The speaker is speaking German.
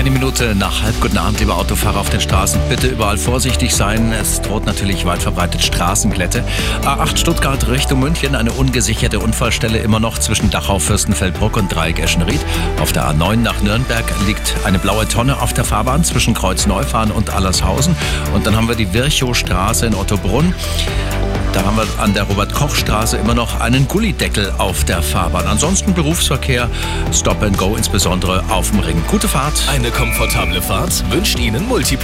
Eine Minute nach halb. Guten Abend, liebe Autofahrer auf den Straßen. Bitte überall vorsichtig sein. Es droht natürlich weit verbreitet Straßenglätte. A8 Stuttgart Richtung München. Eine ungesicherte Unfallstelle immer noch zwischen Dachau, Fürstenfeldbruck und Dreieck Eschenried. Auf der A9 nach Nürnberg liegt eine blaue Tonne auf der Fahrbahn zwischen Kreuz Neufahren und Allershausen. Und dann haben wir die Virchow-Straße in Ottobrunn. Da haben wir an der Robert-Koch-Straße immer noch einen Gullideckel auf der Fahrbahn. Ansonsten Berufsverkehr, Stop and Go, insbesondere auf dem Ring. Gute Fahrt. Eine komfortable Fahrt wünscht Ihnen Multipoint.